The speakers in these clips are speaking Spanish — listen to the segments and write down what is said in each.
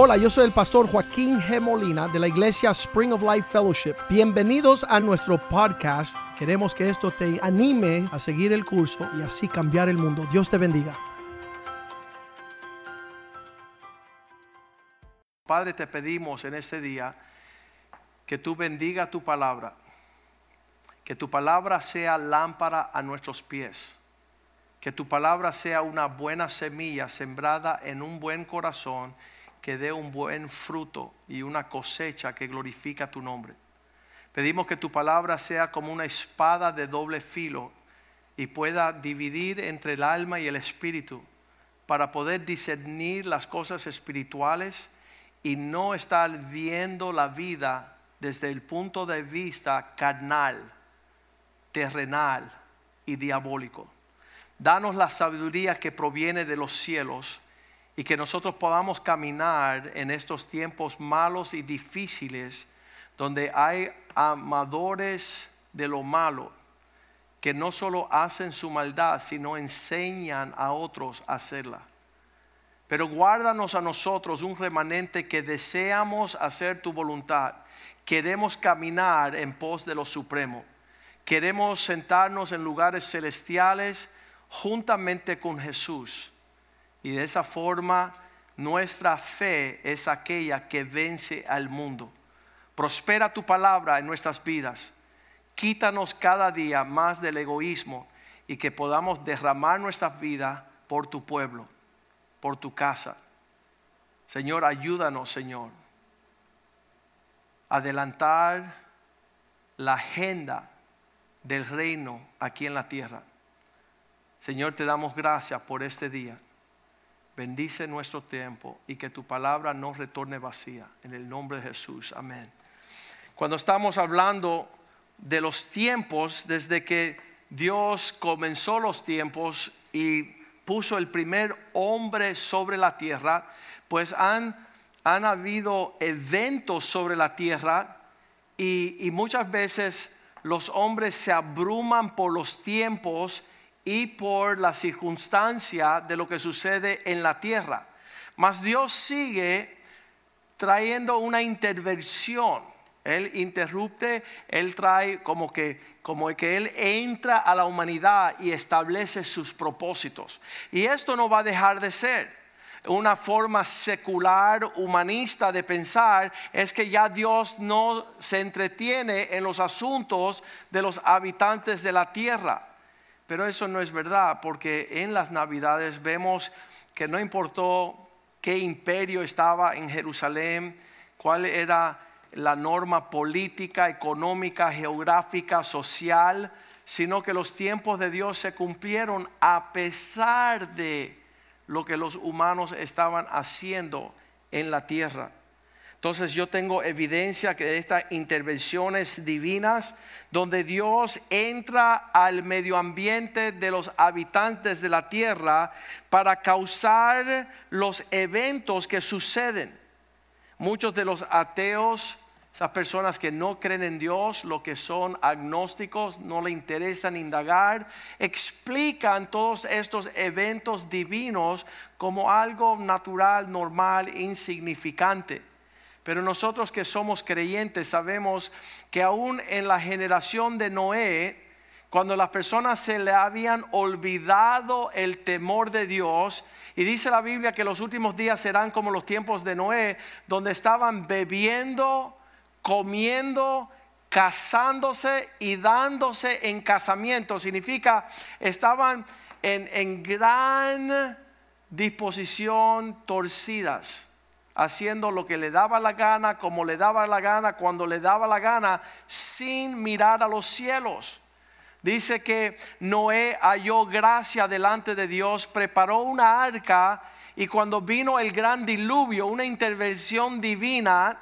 Hola, yo soy el pastor Joaquín G. Molina de la iglesia Spring of Life Fellowship. Bienvenidos a nuestro podcast. Queremos que esto te anime a seguir el curso y así cambiar el mundo. Dios te bendiga. Padre, te pedimos en este día que tú bendiga tu palabra, que tu palabra sea lámpara a nuestros pies, que tu palabra sea una buena semilla sembrada en un buen corazón que dé un buen fruto y una cosecha que glorifica tu nombre. Pedimos que tu palabra sea como una espada de doble filo y pueda dividir entre el alma y el espíritu para poder discernir las cosas espirituales y no estar viendo la vida desde el punto de vista carnal, terrenal y diabólico. Danos la sabiduría que proviene de los cielos y que nosotros podamos caminar en estos tiempos malos y difíciles donde hay amadores de lo malo que no solo hacen su maldad, sino enseñan a otros a hacerla. Pero guárdanos a nosotros un remanente que deseamos hacer tu voluntad. Queremos caminar en pos de lo supremo. Queremos sentarnos en lugares celestiales juntamente con Jesús. Y de esa forma nuestra fe es aquella que vence al mundo. Prospera tu palabra en nuestras vidas. Quítanos cada día más del egoísmo y que podamos derramar nuestras vidas por tu pueblo por tu casa. Señor, ayúdanos, Señor, adelantar la agenda del reino aquí en la tierra. Señor, te damos gracias por este día. Bendice nuestro tiempo y que tu palabra no retorne vacía. En el nombre de Jesús. Amén. Cuando estamos hablando de los tiempos, desde que Dios comenzó los tiempos y puso el primer hombre sobre la tierra, pues han, han habido eventos sobre la tierra y, y muchas veces los hombres se abruman por los tiempos y por la circunstancia de lo que sucede en la tierra. Mas Dios sigue trayendo una intervención él interrumpe, Él trae como que, como que Él entra a la humanidad y establece sus propósitos. Y esto no va a dejar de ser. Una forma secular, humanista de pensar es que ya Dios no se entretiene en los asuntos de los habitantes de la tierra. Pero eso no es verdad, porque en las navidades vemos que no importó qué imperio estaba en Jerusalén, cuál era la norma política, económica, geográfica, social, sino que los tiempos de Dios se cumplieron a pesar de lo que los humanos estaban haciendo en la tierra. Entonces yo tengo evidencia que estas intervenciones divinas, donde Dios entra al medio ambiente de los habitantes de la tierra para causar los eventos que suceden. Muchos de los ateos, esas personas que no creen en Dios, lo que son agnósticos, no le interesan indagar, explican todos estos eventos divinos como algo natural, normal, insignificante. Pero nosotros que somos creyentes sabemos que aún en la generación de Noé, cuando las personas se le habían olvidado el temor de Dios, y dice la Biblia que los últimos días serán como los tiempos de Noé, donde estaban bebiendo, comiendo, casándose y dándose en casamiento. Significa, estaban en, en gran disposición torcidas haciendo lo que le daba la gana, como le daba la gana, cuando le daba la gana, sin mirar a los cielos. Dice que Noé halló gracia delante de Dios, preparó una arca y cuando vino el gran diluvio, una intervención divina,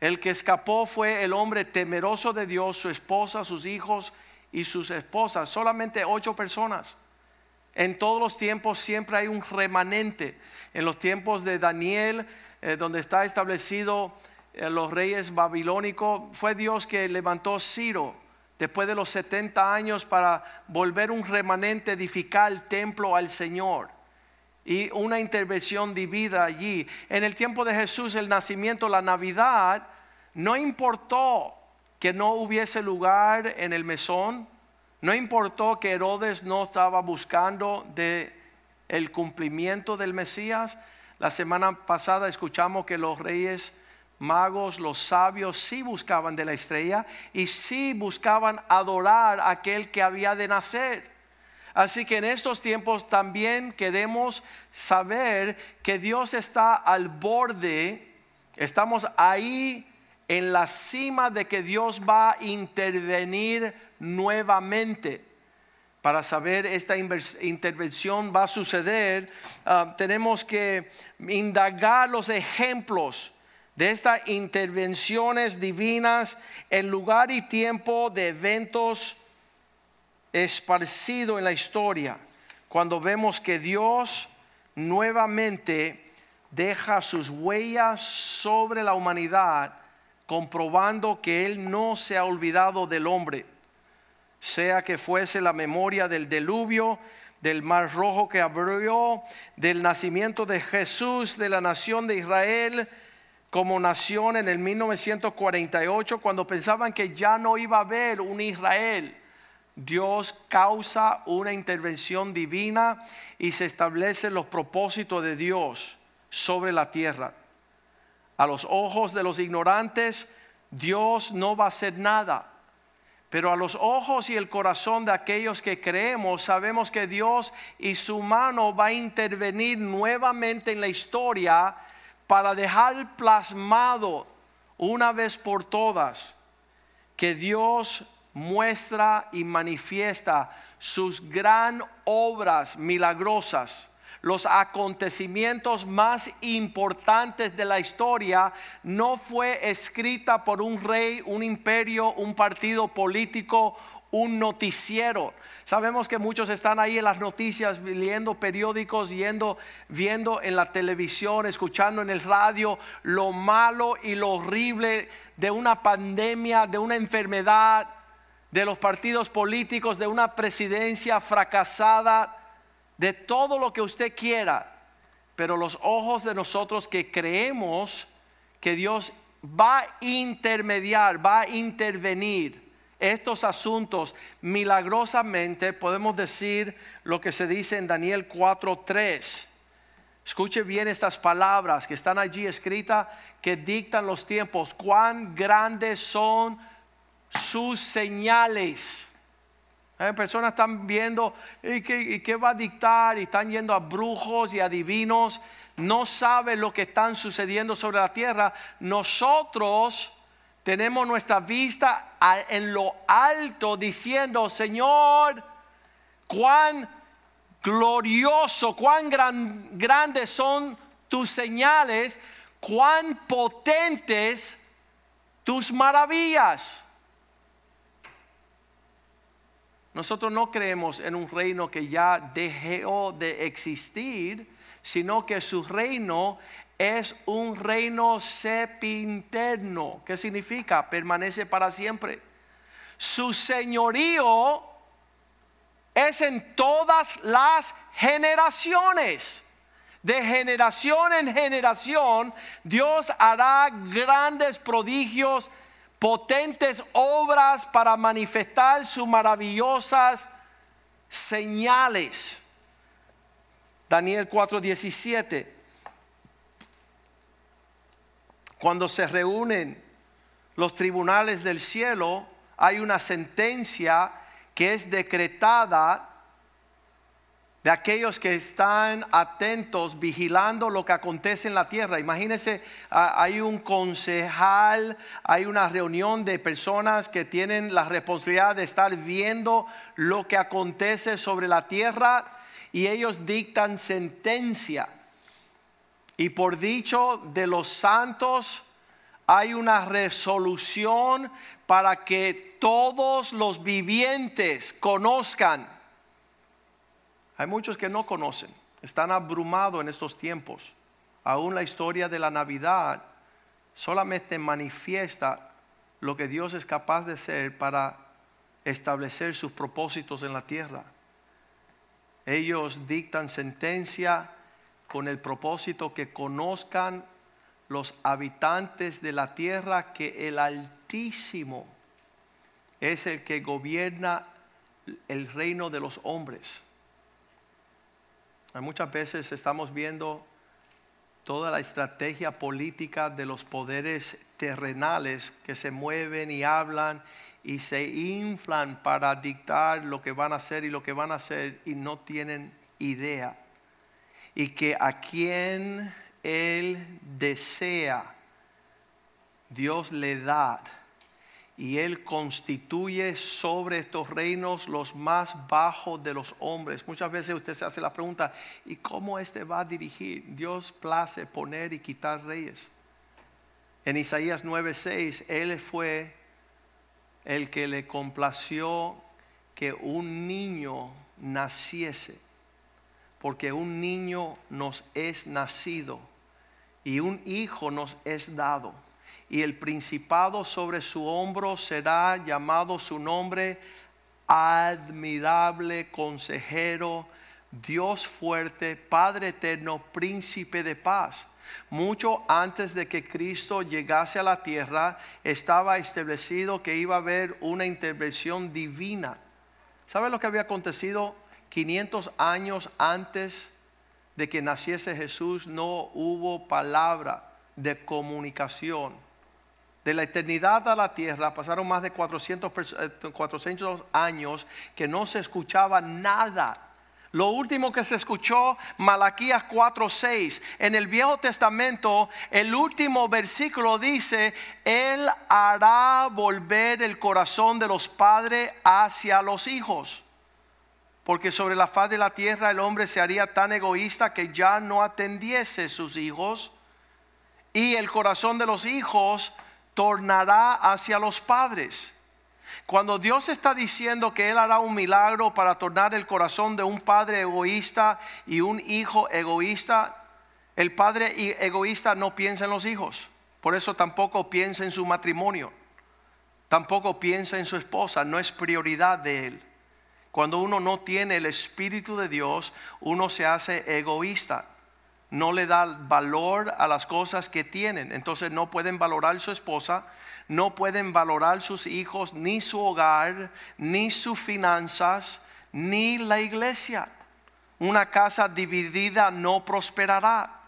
el que escapó fue el hombre temeroso de Dios, su esposa, sus hijos y sus esposas, solamente ocho personas. En todos los tiempos siempre hay un remanente. En los tiempos de Daniel, eh, donde está establecido eh, los reyes babilónicos, fue Dios que levantó Ciro después de los 70 años para volver un remanente, edificar el templo al Señor. y una intervención divina allí. En el tiempo de Jesús, el nacimiento, la Navidad, no importó que no hubiese lugar en el mesón, no importó que Herodes no estaba buscando de el cumplimiento del Mesías. La semana pasada escuchamos que los reyes magos, los sabios, sí buscaban de la estrella y sí buscaban adorar a aquel que había de nacer. Así que en estos tiempos también queremos saber que Dios está al borde, estamos ahí en la cima de que Dios va a intervenir nuevamente. Para saber esta intervención va a suceder, ah, tenemos que indagar los ejemplos de estas intervenciones divinas en lugar y tiempo de eventos esparcido en la historia, cuando vemos que Dios nuevamente deja sus huellas sobre la humanidad, comprobando que Él no se ha olvidado del hombre, sea que fuese la memoria del diluvio, del mar rojo que abrió, del nacimiento de Jesús, de la nación de Israel como nación en el 1948, cuando pensaban que ya no iba a haber un Israel Dios causa una intervención divina y se establecen los propósitos de Dios sobre la tierra. A los ojos de los ignorantes, Dios no va a hacer nada. Pero a los ojos y el corazón de aquellos que creemos, sabemos que Dios y su mano va a intervenir nuevamente en la historia para dejar plasmado una vez por todas que Dios muestra y manifiesta sus gran obras milagrosas. Los acontecimientos más importantes de la historia no fue escrita por un rey, un imperio, un partido político, un noticiero. Sabemos que muchos están ahí en las noticias, leyendo periódicos, yendo, viendo en la televisión, escuchando en el radio lo malo y lo horrible de una pandemia, de una enfermedad, de los partidos políticos, de una presidencia fracasada, de todo lo que usted quiera. Pero los ojos de nosotros que creemos que Dios va a intermediar, va a intervenir estos asuntos milagrosamente, podemos decir lo que se dice en Daniel 4:3. Escuche bien estas palabras que están allí escritas que dictan los tiempos. Cuán grandes son sus señales. Hay personas están viendo ¿y qué, va a dictar y están yendo a brujos y adivinos. No saben lo que están sucediendo sobre la tierra. Nosotros tenemos nuestra vista en lo alto diciendo, Señor, cuán glorioso, cuán gran, grandes son tus señales, cuán potentes tus maravillas. Nosotros no creemos en un reino que ya dejó de existir, sino que su reino es un reino sepinterno. ¿Qué significa? Permanece para siempre. Su señorío es en todas las generaciones. De generación en generación, Dios hará grandes prodigios potentes obras para manifestar sus maravillosas señales. Daniel 4:17. Cuando se reúnen los tribunales del cielo, hay una sentencia que es decretada de aquellos que están atentos, vigilando lo que acontece en la tierra. Imagínense, hay un concejal, hay una reunión de personas que tienen la responsabilidad de estar viendo lo que acontece sobre la tierra y ellos dictan sentencia. Y por dicho de los santos, hay una resolución para que todos los vivientes conozcan hay muchos que no conocen, están abrumados en estos tiempos. Aún la historia de la Navidad solamente manifiesta lo que Dios es capaz de hacer para establecer sus propósitos en la tierra. Ellos dictan sentencia con el propósito que conozcan los habitantes de la tierra que el Altísimo es el que gobierna el reino de los hombres. Muchas veces estamos viendo toda la estrategia política de los poderes terrenales que se mueven y hablan y se inflan para dictar lo que van a hacer y lo que van a hacer y no tienen idea. Y que a quien Él desea, Dios le da y Él constituye sobre estos reinos los más bajos de los hombres. Muchas veces usted se hace la pregunta, ¿y cómo este va a dirigir? Dios place poner y quitar reyes. En Isaías 9:6, Él fue el que le complació que un niño naciese, porque un niño nos es nacido y un hijo nos es dado y el principado sobre su hombro será llamado su nombre admirable consejero, Dios fuerte, Padre eterno, príncipe de paz. Mucho antes de que Cristo llegase a la tierra, estaba establecido que iba a haber una intervención divina. ¿Sabe lo que había acontecido 500 años antes de que naciese Jesús? No hubo palabra de comunicación de la eternidad a la tierra pasaron más de 400, 400 eh, años que no se escuchaba nada. Lo último que se escuchó, Malaquías 4:6. En el Viejo Testamento, el último versículo dice: Él hará volver el corazón de los padres hacia los hijos. Porque sobre la faz de la tierra el hombre se haría tan egoísta que ya no atendiese sus hijos. Y el corazón de los hijos tornará hacia los padres. Cuando Dios está diciendo que Él hará un milagro para tornar el corazón de un padre egoísta y un hijo egoísta, el padre egoísta no piensa en los hijos. Por eso tampoco piensa en su matrimonio. Tampoco piensa en su esposa. No es prioridad de Él. Cuando uno no tiene el Espíritu de Dios, uno se hace egoísta no le da valor a las cosas que tienen. Entonces no pueden valorar su esposa, no pueden valorar sus hijos, ni su hogar, ni sus finanzas, ni la iglesia. Una casa dividida no prosperará.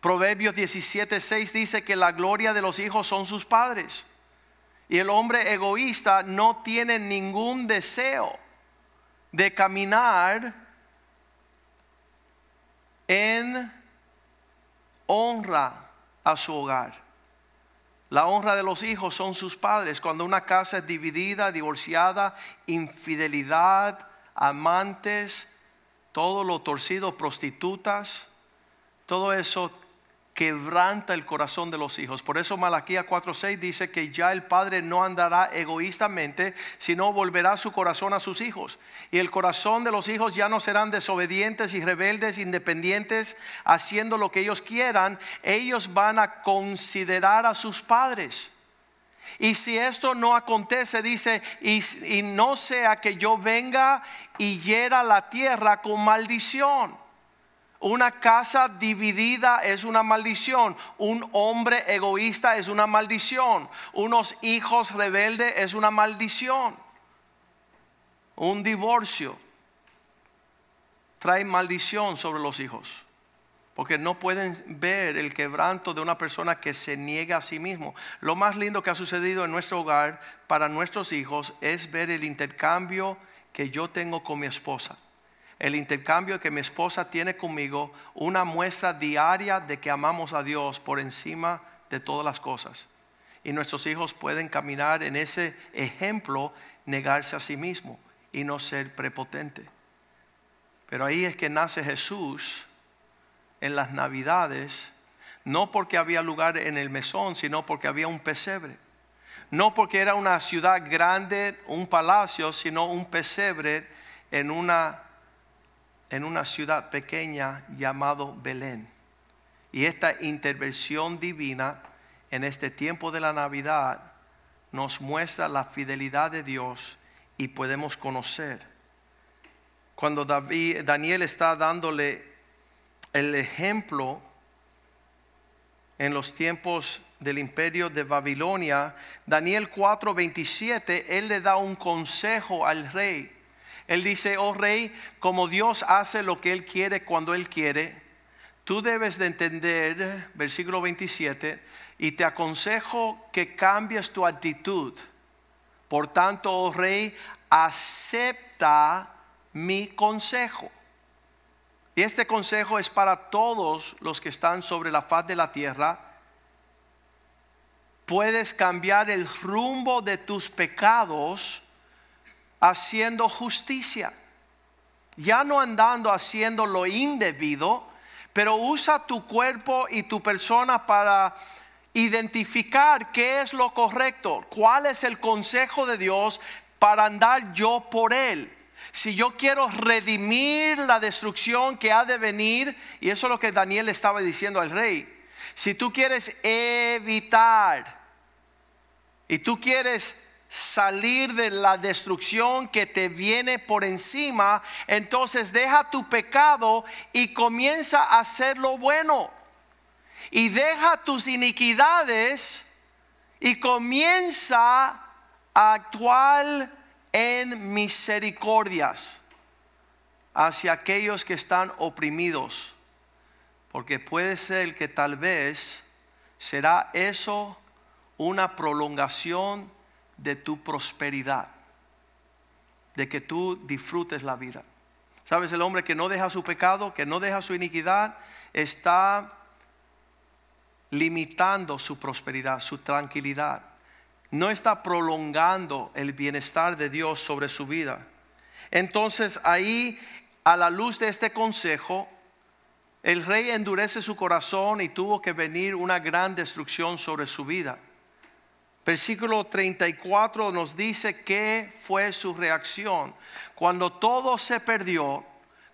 Proverbios 17:6 dice que la gloria de los hijos son sus padres. Y el hombre egoísta no tiene ningún deseo de caminar en honra a su hogar. La honra de los hijos son sus padres. Cuando una casa es dividida, divorciada, infidelidad, amantes, todo lo torcido, prostitutas, todo eso quebranta el corazón de los hijos. Por eso Malaquía 4:6 dice que ya el padre no andará egoístamente, sino volverá su corazón a sus hijos. Y el corazón de los hijos ya no serán desobedientes y rebeldes, independientes, haciendo lo que ellos quieran. Ellos van a considerar a sus padres. Y si esto no acontece, dice, y, no sea que yo venga y hiera la tierra con maldición. Una casa dividida es una maldición. Un hombre egoísta es una maldición. Unos hijos rebeldes es una maldición. Un divorcio trae maldición sobre los hijos. Porque no pueden ver el quebranto de una persona que se niega a sí mismo. Lo más lindo que ha sucedido en nuestro hogar para nuestros hijos es ver el intercambio que yo tengo con mi esposa el intercambio que mi esposa tiene conmigo, una muestra diaria de que amamos a Dios por encima de todas las cosas. Y nuestros hijos pueden caminar en ese ejemplo, negarse a sí mismo y no ser prepotente. Pero ahí es que nace Jesús en las navidades, no porque había lugar en el mesón, sino porque había un pesebre. No porque era una ciudad grande, un palacio, sino un pesebre en una en una ciudad pequeña llamado Belén. Y esta intervención divina en este tiempo de la Navidad nos muestra la fidelidad de Dios y podemos conocer. Cuando David, Daniel está dándole el ejemplo en los tiempos del imperio de Babilonia, Daniel 4:27, él le da un consejo al rey. Él dice, oh rey, como Dios hace lo que él quiere cuando él quiere, tú debes de entender, versículo 27, y te aconsejo que cambies tu actitud. Por tanto, oh rey, acepta mi consejo. Y este consejo es para todos los que están sobre la faz de la tierra. Puedes cambiar el rumbo de tus pecados haciendo justicia. Ya no andando haciendo lo indebido, pero usa tu cuerpo y tu persona para identificar qué es lo correcto, cuál es el consejo de Dios para andar yo por él si yo quiero redimir la destrucción que ha de venir, y eso es lo que Daniel estaba diciendo al rey, si tú quieres evitar y tú quieres salir de la destrucción que te viene por encima, entonces deja tu pecado y comienza a hacer lo bueno. Y deja tus iniquidades y comienza a actuar en misericordias hacia aquellos que están oprimidos. Porque puede ser que tal vez será eso una prolongación de tu prosperidad, de que tú disfrutes la vida. Sabes, el hombre que no deja su pecado, que no deja su iniquidad, está limitando su prosperidad, su tranquilidad no está prolongando el bienestar de Dios sobre su vida. Entonces ahí, a la luz de este consejo, el rey endurece su corazón y tuvo que venir una gran destrucción sobre su vida. Versículo 34 nos dice que fue su reacción. Cuando todo se perdió,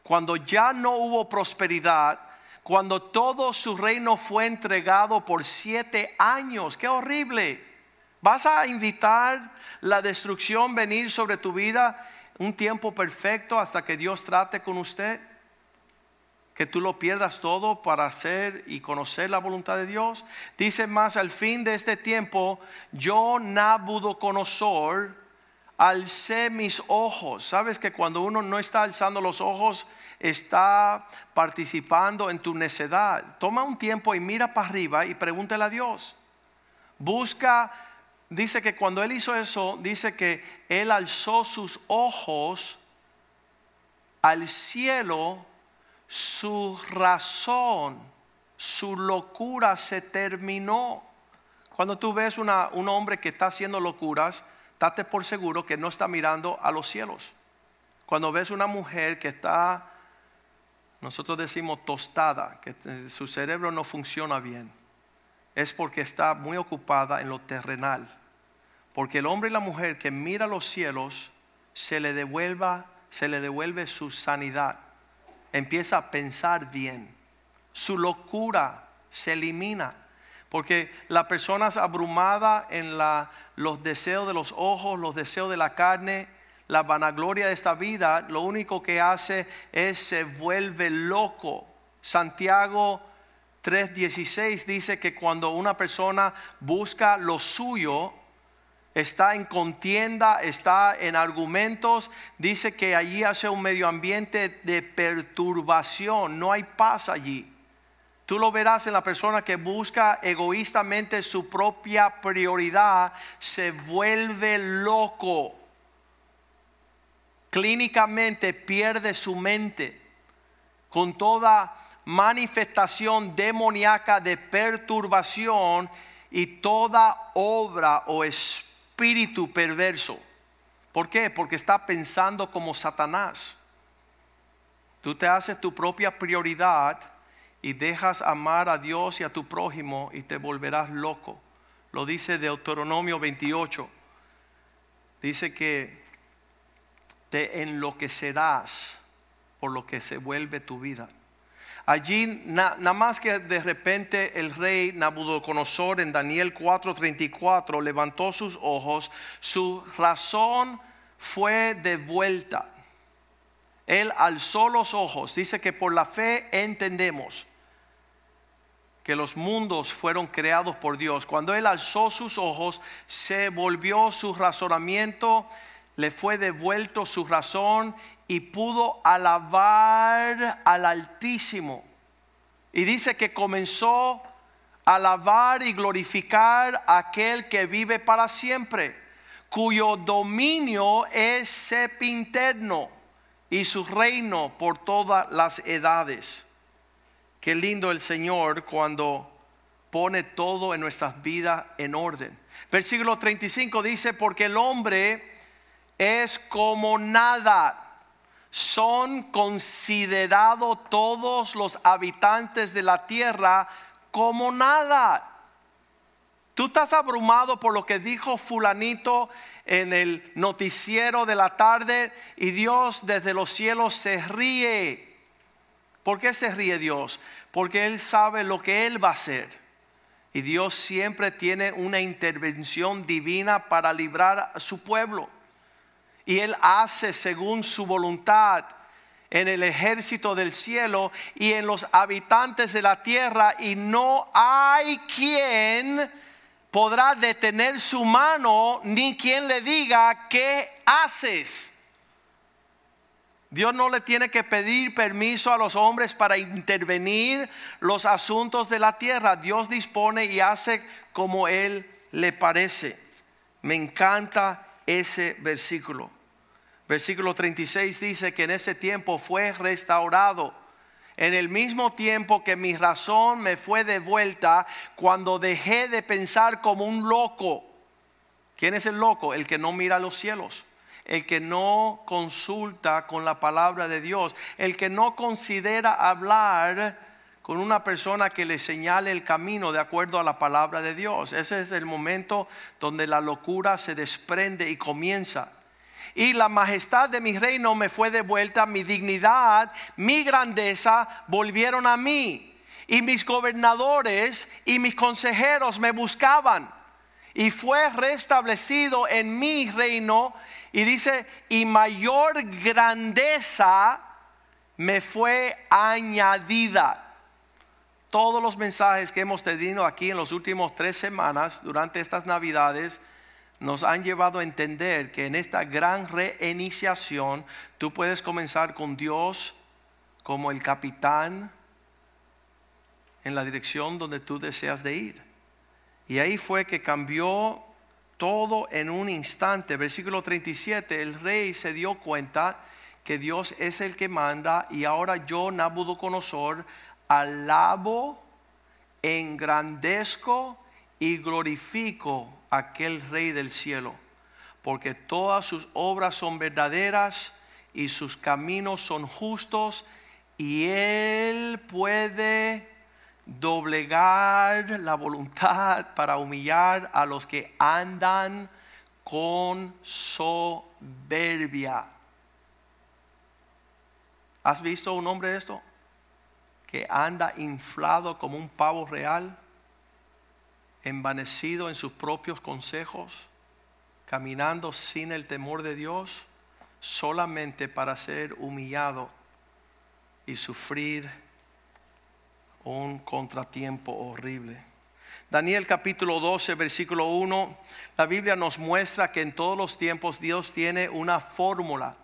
cuando ya no hubo prosperidad, cuando todo su reino fue entregado por siete años. ¡Qué horrible! ¿Vas a invitar la destrucción venir sobre tu vida un tiempo perfecto hasta que Dios trate con usted? Que tú lo pierdas todo para hacer y conocer la voluntad de Dios. Dice más al fin de este tiempo, yo Nabucodonosor alcé mis ojos. Sabes que cuando uno no está alzando los ojos, está participando en tu necedad. Toma un tiempo y mira para arriba y pregúntale a Dios. Busca dice que cuando él hizo eso, dice que él alzó sus ojos al cielo, su razón, su locura se terminó. Cuando tú ves una, un hombre que está haciendo locuras, date por seguro que no está mirando a los cielos. Cuando ves una mujer que está, nosotros decimos tostada, que su cerebro no funciona bien, es porque está muy ocupada en lo terrenal porque el hombre y la mujer que mira los cielos se le devuelva, se le devuelve su sanidad. Empieza a pensar bien. Su locura se elimina. Porque la persona es abrumada en la, los deseos de los ojos, los deseos de la carne, la vanagloria de esta vida, lo único que hace es se vuelve loco. Santiago 3:16 dice que cuando una persona busca lo suyo, está en contienda, está en argumentos, dice que allí hace un medio ambiente de perturbación, no hay paz allí. Tú lo verás en la persona que busca egoístamente su propia prioridad, se vuelve loco. Clínicamente pierde su mente con toda manifestación demoníaca de perturbación y toda obra o espíritu espíritu perverso. ¿Por qué? Porque está pensando como Satanás. Tú te haces tu propia prioridad y dejas amar a Dios y a tu prójimo y te volverás loco. Lo dice Deuteronomio 28. Dice que te enloquecerás por lo que se vuelve tu vida. Allí nada más que de repente el rey Nabucodonosor en Daniel 4:34 levantó sus ojos, su razón fue de vuelta. Él alzó los ojos. Dice que por la fe entendemos que los mundos fueron creados por Dios. Cuando Él alzó sus ojos, se volvió su razonamiento, le fue devuelto su razón y pudo alabar al Altísimo. Y dice que comenzó a alabar y glorificar a aquel que vive para siempre, cuyo dominio es sepinterno y su reino por todas las edades. Qué lindo el Señor cuando pone todo en nuestras vidas en orden. Versículo 35 dice, porque el hombre es como nada. Son considerados todos los habitantes de la tierra como nada. Tú estás abrumado por lo que dijo fulanito en el noticiero de la tarde y Dios desde los cielos se ríe ¿Por qué se ríe Dios? Porque Él sabe lo que Él va a hacer. Y Dios siempre tiene una intervención divina para librar a su pueblo. Y Él hace según su voluntad en el ejército del cielo y en los habitantes de la tierra. Y no hay quien podrá detener su mano ni quien le diga, ¿qué haces? Dios no le tiene que pedir permiso a los hombres para intervenir los asuntos de la tierra. Dios dispone y hace como Él le parece. Me encanta ese versículo. Versículo 36 dice que en ese tiempo fue restaurado. En el mismo tiempo que mi razón me fue devuelta cuando dejé de pensar como un loco. ¿Quién es el loco? El que no mira los cielos el que no consulta con la palabra de Dios, el que no considera hablar con una persona que le señale el camino de acuerdo a la palabra de Dios. Ese es el momento donde la locura se desprende y comienza. Y la majestad de mi reino me fue devuelta, mi dignidad, mi grandeza volvieron a mí. Y mis gobernadores y mis consejeros me buscaban. Y fue restablecido en mi reino y dice, y mayor grandeza me fue añadida. Todos los mensajes que hemos tenido aquí en los últimos tres semanas durante estas navidades nos han llevado a entender que en esta gran reiniciación tú puedes comenzar con Dios como el capitán en la dirección donde tú deseas de ir. Y ahí fue que cambió todo en un instante. Versículo 37, el rey se dio cuenta que Dios es el que manda y ahora yo, Nabucodonosor, alabo, engrandezco y glorifico a aquel rey del cielo, porque todas sus obras son verdaderas y sus caminos son justos y él puede doblegar la voluntad para humillar a los que andan con soberbia. ¿Has visto un hombre de esto? Que anda inflado como un pavo real, envanecido en sus propios consejos, caminando sin el temor de Dios, solamente para ser humillado y sufrir un contratiempo horrible. Daniel capítulo 12, versículo 1, la Biblia nos muestra que en todos los tiempos Dios tiene una fórmula.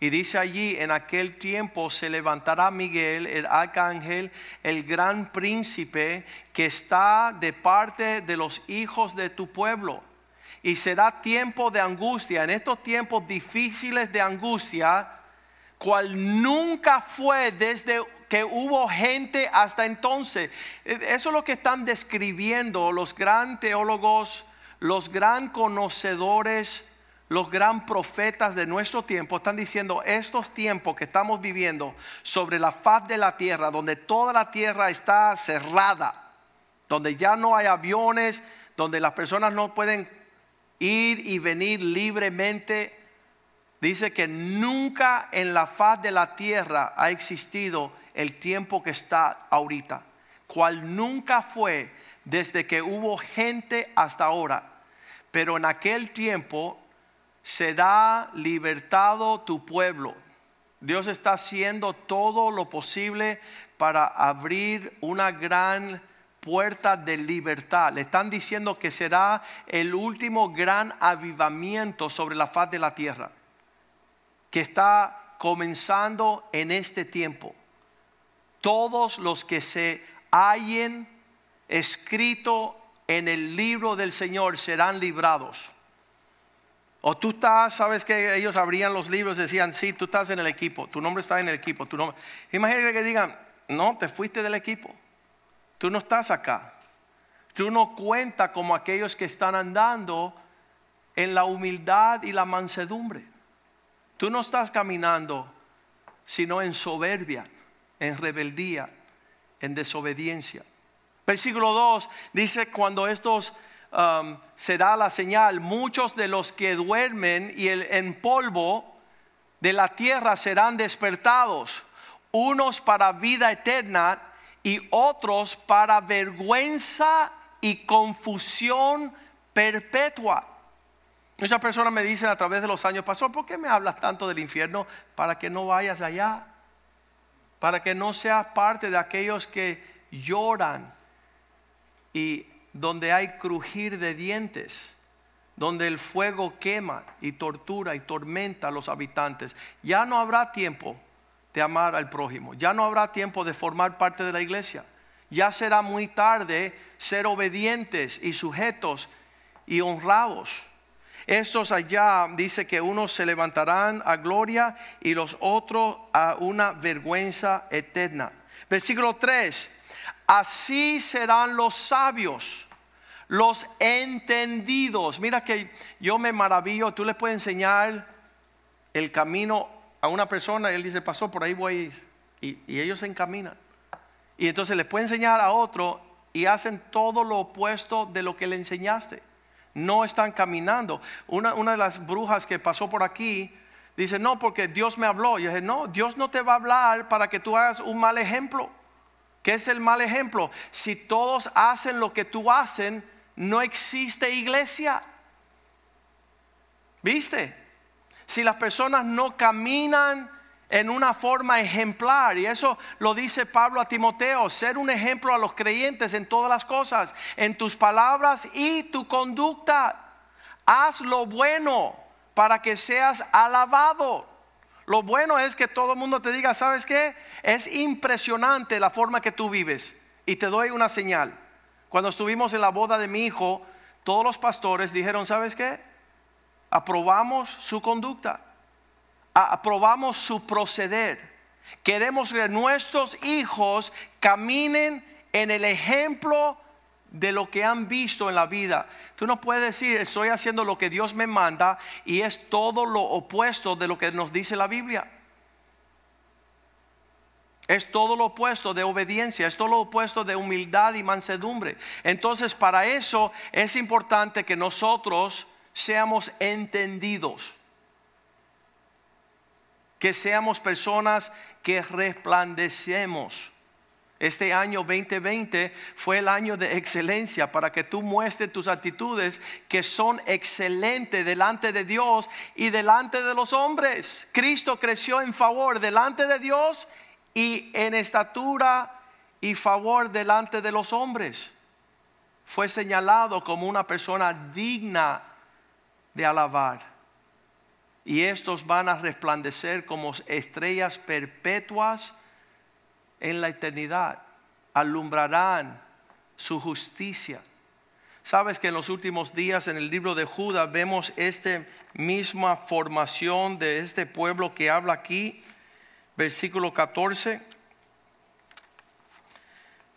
Y dice allí, en aquel tiempo se levantará Miguel, el arcángel, el gran príncipe que está de parte de los hijos de tu pueblo. Y será tiempo de angustia, en estos tiempos difíciles de angustia, cual nunca fue desde que hubo gente hasta entonces. E, eso es lo que están describiendo los gran teólogos, los gran conocedores, los gran profetas de nuestro tiempo. Están diciendo estos tiempos que estamos viviendo sobre la faz de la tierra, donde toda la tierra está cerrada, donde ya no hay aviones, donde las personas no pueden ir y venir libremente. Dice que nunca en la faz de la tierra ha existido el tiempo que está ahorita, cual nunca fue desde que hubo gente hasta ahora. Pero en aquel tiempo será libertado tu pueblo Dios está haciendo todo lo posible para abrir una gran puerta de libertad. Le están diciendo que será el último gran avivamiento sobre la faz de la tierra, que está comenzando en este tiempo. Todos los que se hallen escrito en el libro del Señor serán librados. O tú estás, sabes que ellos abrían los libros y decían, sí, tú estás en el equipo, tu nombre está en el equipo, tu nombre. Imagínate que digan, no, te fuiste del equipo, tú no estás acá. Tú no cuentas como aquellos que están andando en la humildad y la mansedumbre. Tú no estás caminando sino en soberbia, en rebeldía, en desobediencia. Versículo 2 dice, cuando estos um, será la señal, muchos de los que duermen y el, en polvo de la tierra serán despertados, unos para vida eterna y otros para vergüenza y confusión perpetua. Muchas personas me dicen a través de los años, pastor, ¿por qué me hablas tanto del infierno? Para que no vayas allá, para que no seas parte de aquellos que lloran y donde hay crujir de dientes, donde el fuego quema y tortura y tormenta a los habitantes. Ya no habrá tiempo de amar al prójimo, ya no habrá tiempo de formar parte de la iglesia. Ya será muy tarde ser obedientes y sujetos y honrados. Estos allá dice que unos se levantarán a gloria y los otros a una vergüenza eterna. Versículo 3. Así serán los sabios los entendidos. Mira que yo me maravillo, tú le puedes enseñar el camino a una persona y él dice, pasó por ahí voy a ir. Y, ellos se encaminan. Y entonces le puede enseñar a otro y hacen todo lo opuesto de lo que le enseñaste. No están caminando. Una, una de las brujas que pasó por aquí dice, no, porque Dios me habló. Y yo dije, no, Dios no te va a hablar para que tú hagas un mal ejemplo. ¿Qué es el mal ejemplo? Si todos hacen lo que tú hacen, no existe iglesia. ¿Viste? Si las personas no caminan en una forma ejemplar, y eso lo dice Pablo a Timoteo, ser un ejemplo a los creyentes en todas las cosas, en tus palabras y tu conducta. Haz lo bueno para que seas alabado. Lo bueno es que todo el mundo te diga, ¿sabes qué? Es impresionante la forma que tú vives. Y te doy una señal. Cuando estuvimos en la boda de mi hijo, todos los pastores dijeron, ¿sabes qué? Aprobamos su conducta, aprobamos su proceder. Queremos que nuestros hijos caminen en el ejemplo de lo que han visto en la vida. Tú no puedes decir, estoy haciendo lo que Dios me manda y es todo lo opuesto de lo que nos dice la Biblia. Es todo lo opuesto de obediencia, es todo lo opuesto de humildad y mansedumbre. Entonces, para eso es importante que nosotros seamos entendidos. Que seamos personas que resplandecemos. Este año 2020 fue el año de excelencia para que tú muestres tus actitudes que son excelentes delante de Dios y delante de los hombres. Cristo creció en favor delante de Dios y en estatura y favor delante de los hombres. Fue señalado como una persona digna de alabar. Y estos van a resplandecer como estrellas perpetuas en la eternidad. Alumbrarán su justicia. Sabes que en los últimos días en el libro de Judas vemos esta misma formación de este pueblo que habla aquí versículo 14,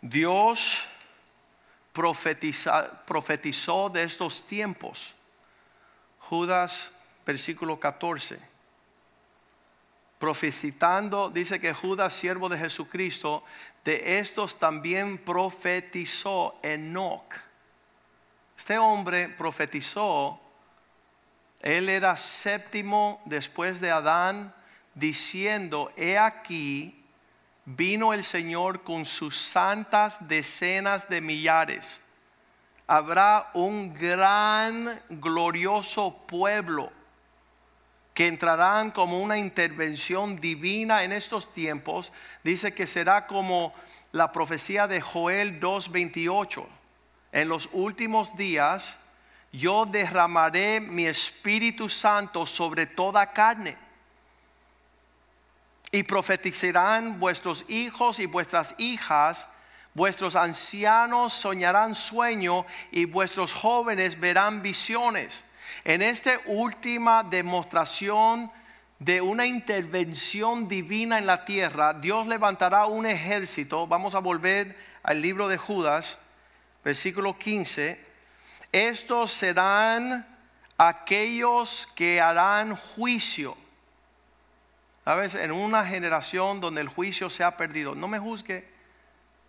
Dios profetizó de estos tiempos. Judas, versículo 14. Profetizando, dice que Judas, siervo de Jesucristo, de estos también profetizó Enoch. Este hombre profetizó, él era séptimo después de Adán, diciendo, he aquí, vino el Señor con sus santas decenas de millares. Habrá un gran, glorioso pueblo que entrarán como una intervención divina en estos tiempos. Dice que será como la profecía de Joel 2.28. En los últimos días yo derramaré mi Espíritu Santo sobre toda carne. Y profetizarán vuestros hijos y vuestras hijas, vuestros ancianos soñarán sueño y vuestros jóvenes verán visiones. En esta última demostración de una intervención divina en la tierra, Dios levantará un ejército. Vamos a volver al libro de Judas, versículo 15 estos serán aquellos que harán juicio. ¿Sabes? En una generación donde el juicio se ha perdido. No me juzgue.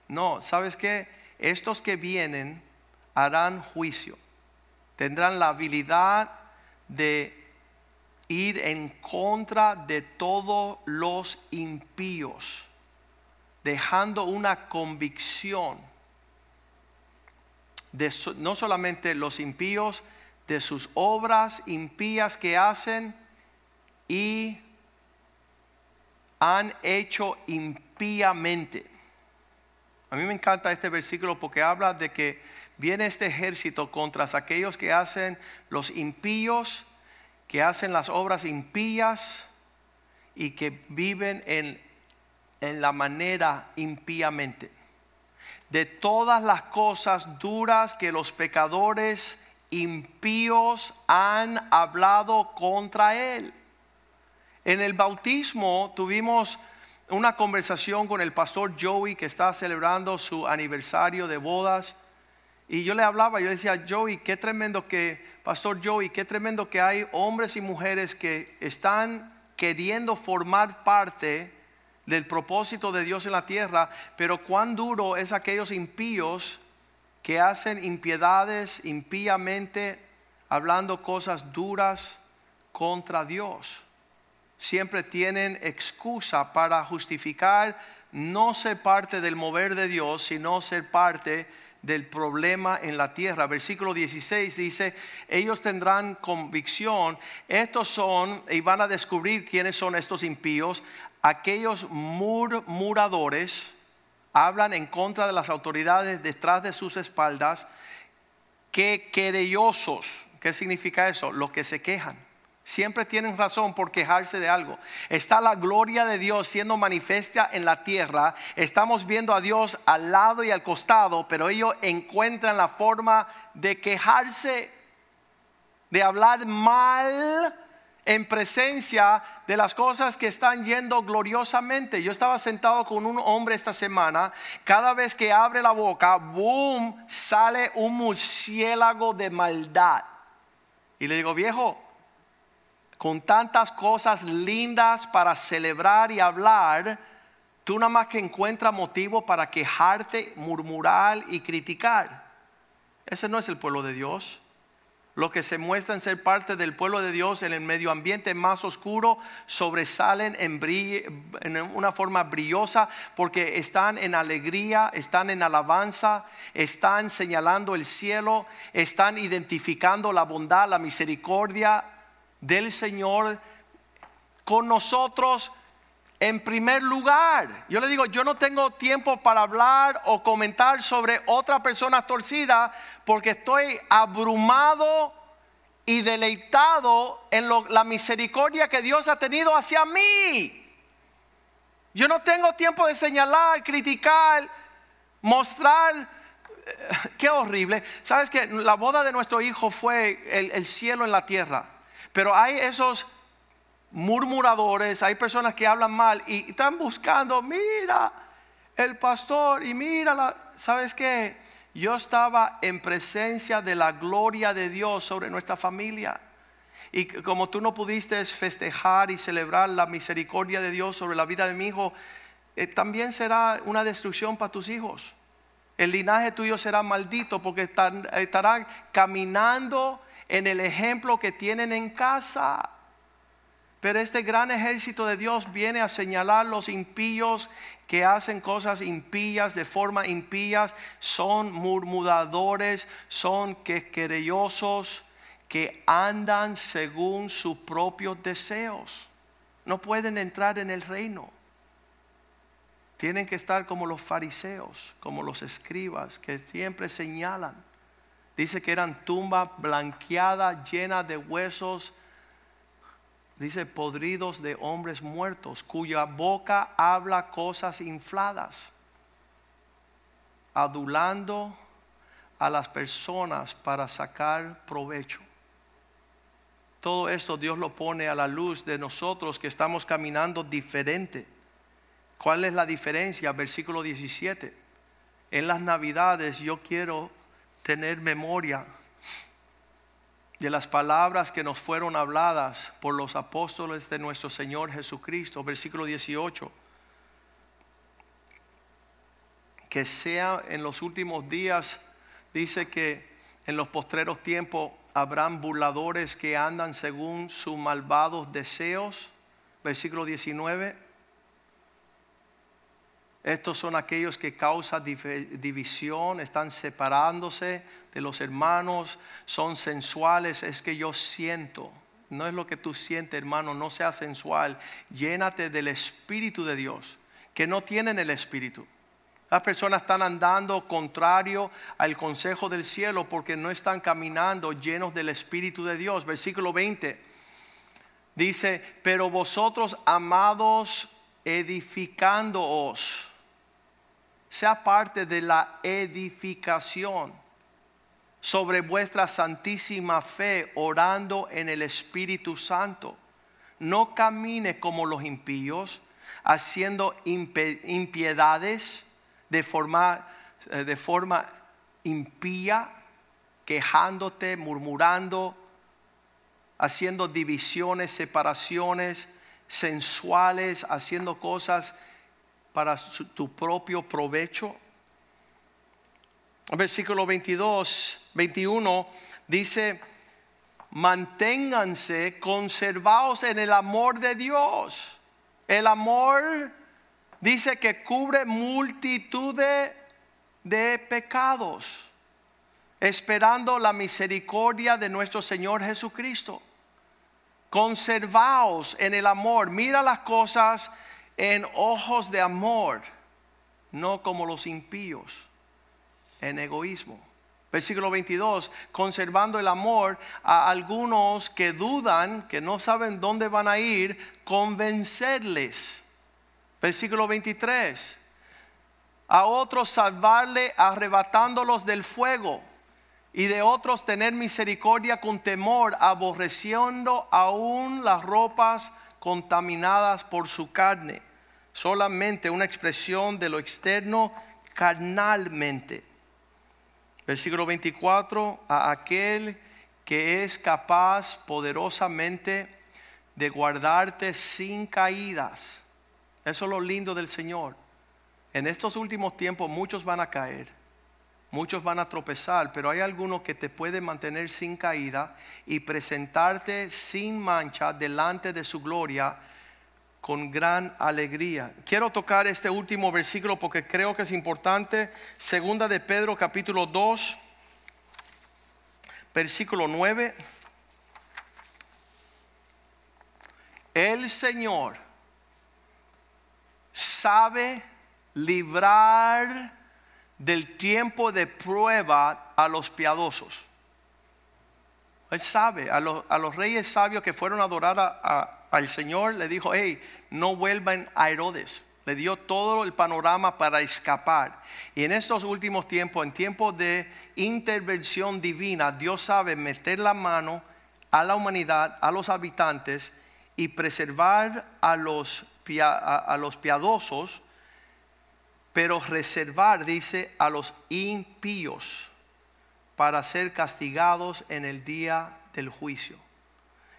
No, ¿sabes qué? Estos que vienen harán juicio. Tendrán la habilidad de ir en contra de todos los impíos, dejando una convicción no solamente los impíos, de sus obras impías que hacen y han hecho impíamente. A mí me encanta este versículo porque habla de que viene este ejército contra aquellos que hacen los impíos, que hacen las obras impías y que viven en, en la manera impíamente de todas las cosas duras que los pecadores impíos han hablado contra él. En el bautismo tuvimos una conversación con el pastor Joey que está celebrando su aniversario de bodas. Y yo le hablaba, yo decía, Joey, qué tremendo que, Pastor Joey, qué tremendo que hay hombres y mujeres que están queriendo formar parte del propósito de Dios en la tierra, pero cuán duro es aquellos impíos que hacen impiedades impíamente, hablando cosas duras contra Dios. Siempre tienen excusa para justificar no ser parte del mover de Dios, sino ser parte del problema en la tierra. Versículo 16 dice, ellos tendrán convicción, estos son, y van a descubrir quiénes son estos impíos, aquellos murmuradores hablan en contra de las autoridades detrás de sus espaldas, que querellosos, ¿qué significa eso? Los que se quejan. Siempre tienen razón por quejarse de algo. Está la gloria de Dios siendo manifiesta en la tierra. Estamos viendo a Dios al lado y al costado, pero ellos encuentran la forma de quejarse, de hablar mal en presencia de las cosas que están yendo gloriosamente. Yo estaba sentado con un hombre esta semana, cada vez que abre la boca, boom, sale un murciélago de maldad. Y le digo, viejo, con tantas cosas lindas para celebrar y hablar, tú nada más que encuentras motivo para quejarte, murmurar y criticar. Ese no es el pueblo de Dios los que se muestran ser parte del pueblo de Dios en el medio ambiente más oscuro sobresalen en, en, una forma brillosa porque están en alegría, están en alabanza, están señalando el cielo, están identificando la bondad, la misericordia del Señor con nosotros en primer lugar. Yo le digo, yo no tengo tiempo para hablar o comentar sobre otra persona torcida porque estoy abrumado y deleitado en la misericordia que Dios ha tenido hacia mí. Yo no tengo tiempo de señalar, criticar, mostrar. Eh, qué horrible. Sabes que la boda de nuestro hijo fue el cielo en la tierra. Pero hay esos murmuradores, hay personas que hablan mal y están buscando, mira, el pastor y mira, ¿sabes qué? Yo estaba en presencia de la gloria de Dios sobre nuestra familia. Y como tú no pudiste festejar y celebrar la misericordia de Dios sobre la vida de mi hijo, eh, también será una destrucción para tus hijos. El linaje tuyo será maldito porque estarán caminando en el ejemplo que tienen en casa. Pero este gran ejército de Dios viene a señalar los impíos que hacen cosas impías de forma impías, son murmuradores, son querellosos, que andan según sus propios deseos. No pueden entrar en el reino. Tienen que estar como los fariseos, como los escribas, que siempre señalan. Dice que eran tumbas blanqueadas, llenas de huesos, dice podridos de hombres muertos, cuya boca habla cosas infladas, adulando a las personas para sacar provecho. Todo esto Dios lo pone a la luz de nosotros que estamos caminando diferente. ¿Cuál es la diferencia? Versículo 17. En las navidades yo quiero tener memoria de las palabras que nos fueron habladas por los apóstoles de nuestro Señor Jesucristo. Versículo 18. Que sea en los últimos días, dice que en los postreros tiempos habrán burladores que andan según sus malvados deseos. Versículo 19. Estos son aquellos que causan división, están separándose de los hermanos, son sensuales. Es que yo siento, no es lo que tú sientes, hermano, no sea sensual. Llénate del Espíritu de Dios, que no tienen el Espíritu. Las personas están andando contrario al consejo del cielo porque no están caminando llenos del Espíritu de Dios. Versículo 20 dice, pero vosotros amados edificándoos, sea parte de la edificación sobre vuestra santísima fe, orando en el Espíritu Santo. No camine como los impíos, haciendo impiedades de forma, eh, de forma impía, quejándote, murmurando, haciendo divisiones, separaciones sensuales, haciendo cosas para tu propio provecho. Versículo 22, 21 dice, manténganse conservados en el amor de Dios. El amor dice que cubre multitud de, pecados, esperando la misericordia de nuestro Señor Jesucristo. Conservaos en el amor. Mira las cosas en ojos de amor, no como los impíos, en egoísmo. Versículo 22, conservando el amor a algunos que dudan, que no saben dónde van a ir, convencerles Versículo 23. A otros salvarle arrebatándolos del fuego y de otros tener misericordia con temor, aborreciendo aún las ropas contaminadas por su carne. Solamente una expresión de lo externo carnalmente. Versículo 24, a aquel que es capaz poderosamente de guardarte sin caídas eso es lo lindo del Señor. En estos últimos tiempos muchos van a caer, muchos van a tropezar, pero hay algunos que te pueden mantener sin caída y presentarte sin mancha delante de su gloria con gran alegría. Quiero tocar este último versículo porque creo que es importante. Segunda de Pedro capítulo 2, versículo 9. El Señor sabe librar del tiempo de prueba a los piadosos. Él sabe, a los, a reyes sabios que fueron a adorar al Señor, le dijo, hey, no vuelvan a Herodes. Le dio todo el panorama para escapar. Y en estos últimos tiempos, en tiempos de intervención divina, Dios sabe meter la mano a la humanidad, a los habitantes y preservar a a, los piadosos, pero reservar, dice, a los impíos para ser castigados en el día del juicio.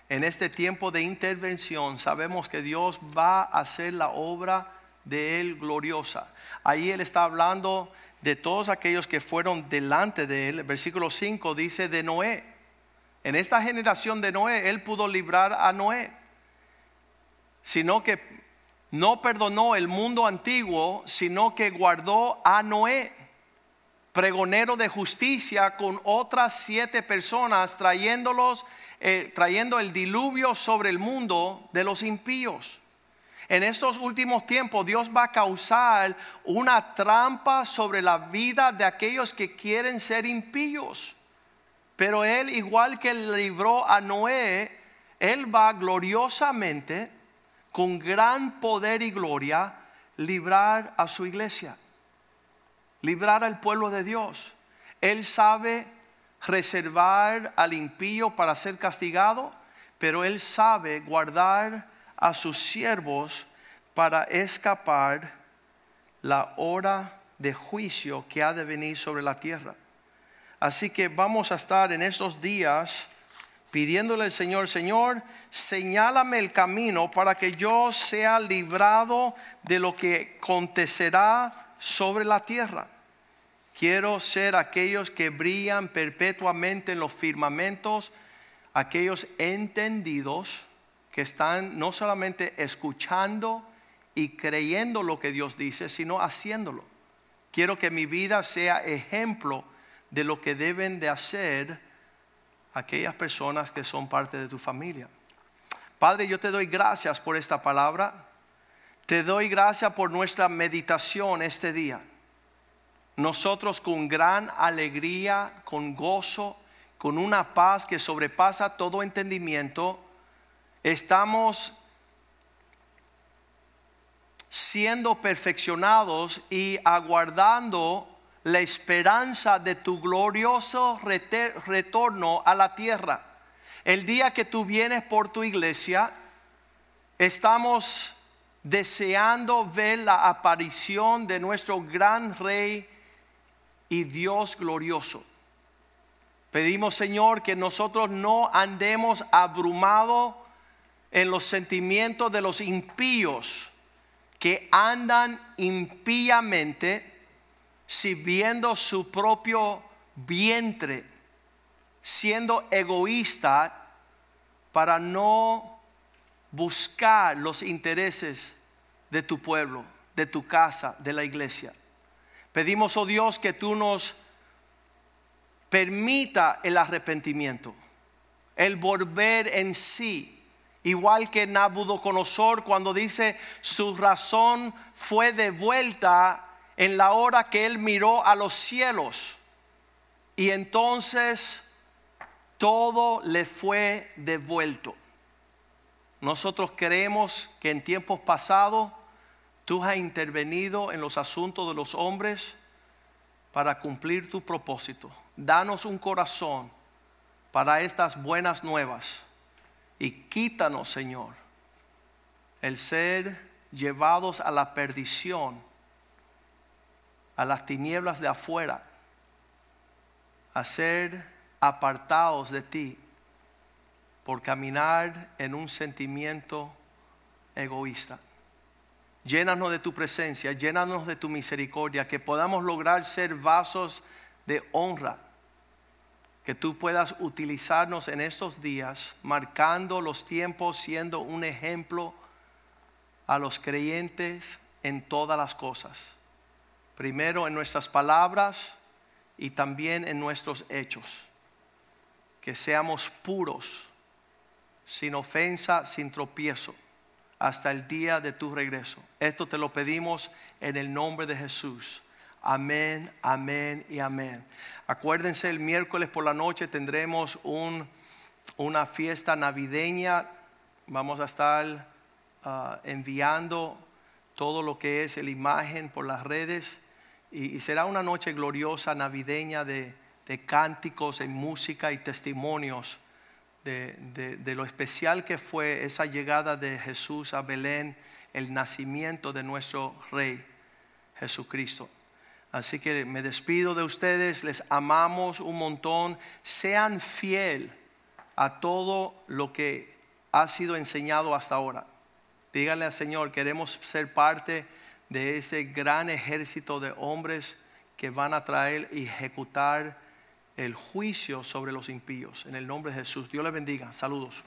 En este tiempo de intervención sabemos que Dios va a hacer la obra de Él gloriosa. Ahí Él está hablando de todos aquellos que fueron delante de Él. versículo 5 dice de Noé. En esta generación de Noé, Él pudo librar a Noé. Sino que no perdonó el mundo antiguo, sino que guardó a Noé. Pregonero de justicia con otras siete personas trayéndolos, eh, trayendo el diluvio sobre el mundo de los impíos. En estos últimos tiempos Dios va a causar una trampa sobre la vida de aquellos que quieren ser impíos. Pero Él, igual que libró a Noé, Él va gloriosamente, con gran poder y gloria, librar a su iglesia librar al pueblo de Dios. Él sabe reservar al impío para ser castigado, pero Él sabe guardar a sus siervos para escapar la hora de juicio que ha de venir sobre la tierra. Así que vamos a estar en estos días pidiéndole al Señor, Señor, señálame el camino para que yo sea librado de lo que acontecerá sobre la tierra. Quiero ser aquellos que brillan perpetuamente en los firmamentos, aquellos entendidos que están no solamente escuchando y creyendo lo que Dios dice, sino haciéndolo. Quiero que mi vida sea ejemplo de lo que deben de hacer aquellas personas que son parte de tu familia. Padre, yo te doy gracias por esta palabra. Te doy gracias por nuestra meditación este día. Nosotros con gran alegría, con gozo, con una paz que sobrepasa todo entendimiento, estamos siendo perfeccionados y aguardando la esperanza de tu glorioso retorno a la tierra. El día que tú vienes por tu iglesia, estamos deseando ver la aparición de nuestro gran rey y Dios glorioso. Pedimos, Señor, que nosotros no andemos abrumados en los sentimientos de los impíos que andan impíamente sirviendo su propio vientre, siendo egoísta para no buscar los intereses de tu pueblo, de tu casa, de la iglesia. Pedimos, oh Dios, que tú nos permita el arrepentimiento, el volver en sí. Igual que Nabucodonosor cuando dice su razón fue devuelta en la hora que él miró a los cielos. Y entonces todo le fue devuelto. Nosotros creemos que en tiempos pasados tú has intervenido en los asuntos de los hombres para cumplir tu propósito. Danos un corazón para estas buenas nuevas y quítanos, Señor, el ser llevados a la perdición, a las tinieblas de afuera, a ser apartados de ti por caminar en un sentimiento egoísta. Llénanos de tu presencia, llénanos de tu misericordia, que podamos lograr ser vasos de honra, que tú puedas utilizarnos en estos días, marcando los tiempos, siendo un ejemplo a los creyentes en todas las cosas. Primero en nuestras palabras y también en nuestros hechos. Que seamos puros sin ofensa, sin tropiezo, hasta el día de tu regreso. Esto te lo pedimos en el nombre de Jesús. Amén, amén y amén. Acuérdense, el miércoles por la noche tendremos un, una fiesta navideña. Vamos a estar ah, enviando todo lo que es la imagen por las redes. Y, será una noche gloriosa navideña de, de cánticos, en música y testimonios de, lo especial que fue esa llegada de Jesús a Belén, el nacimiento de nuestro Rey Jesucristo. Así que me despido de ustedes, les amamos un montón, sean fiel a todo lo que ha sido enseñado hasta ahora. Díganle al Señor, queremos ser parte de ese gran ejército de hombres que van a traer y ejecutar el juicio sobre los impíos. En el nombre de Jesús. Dios les bendiga. Saludos.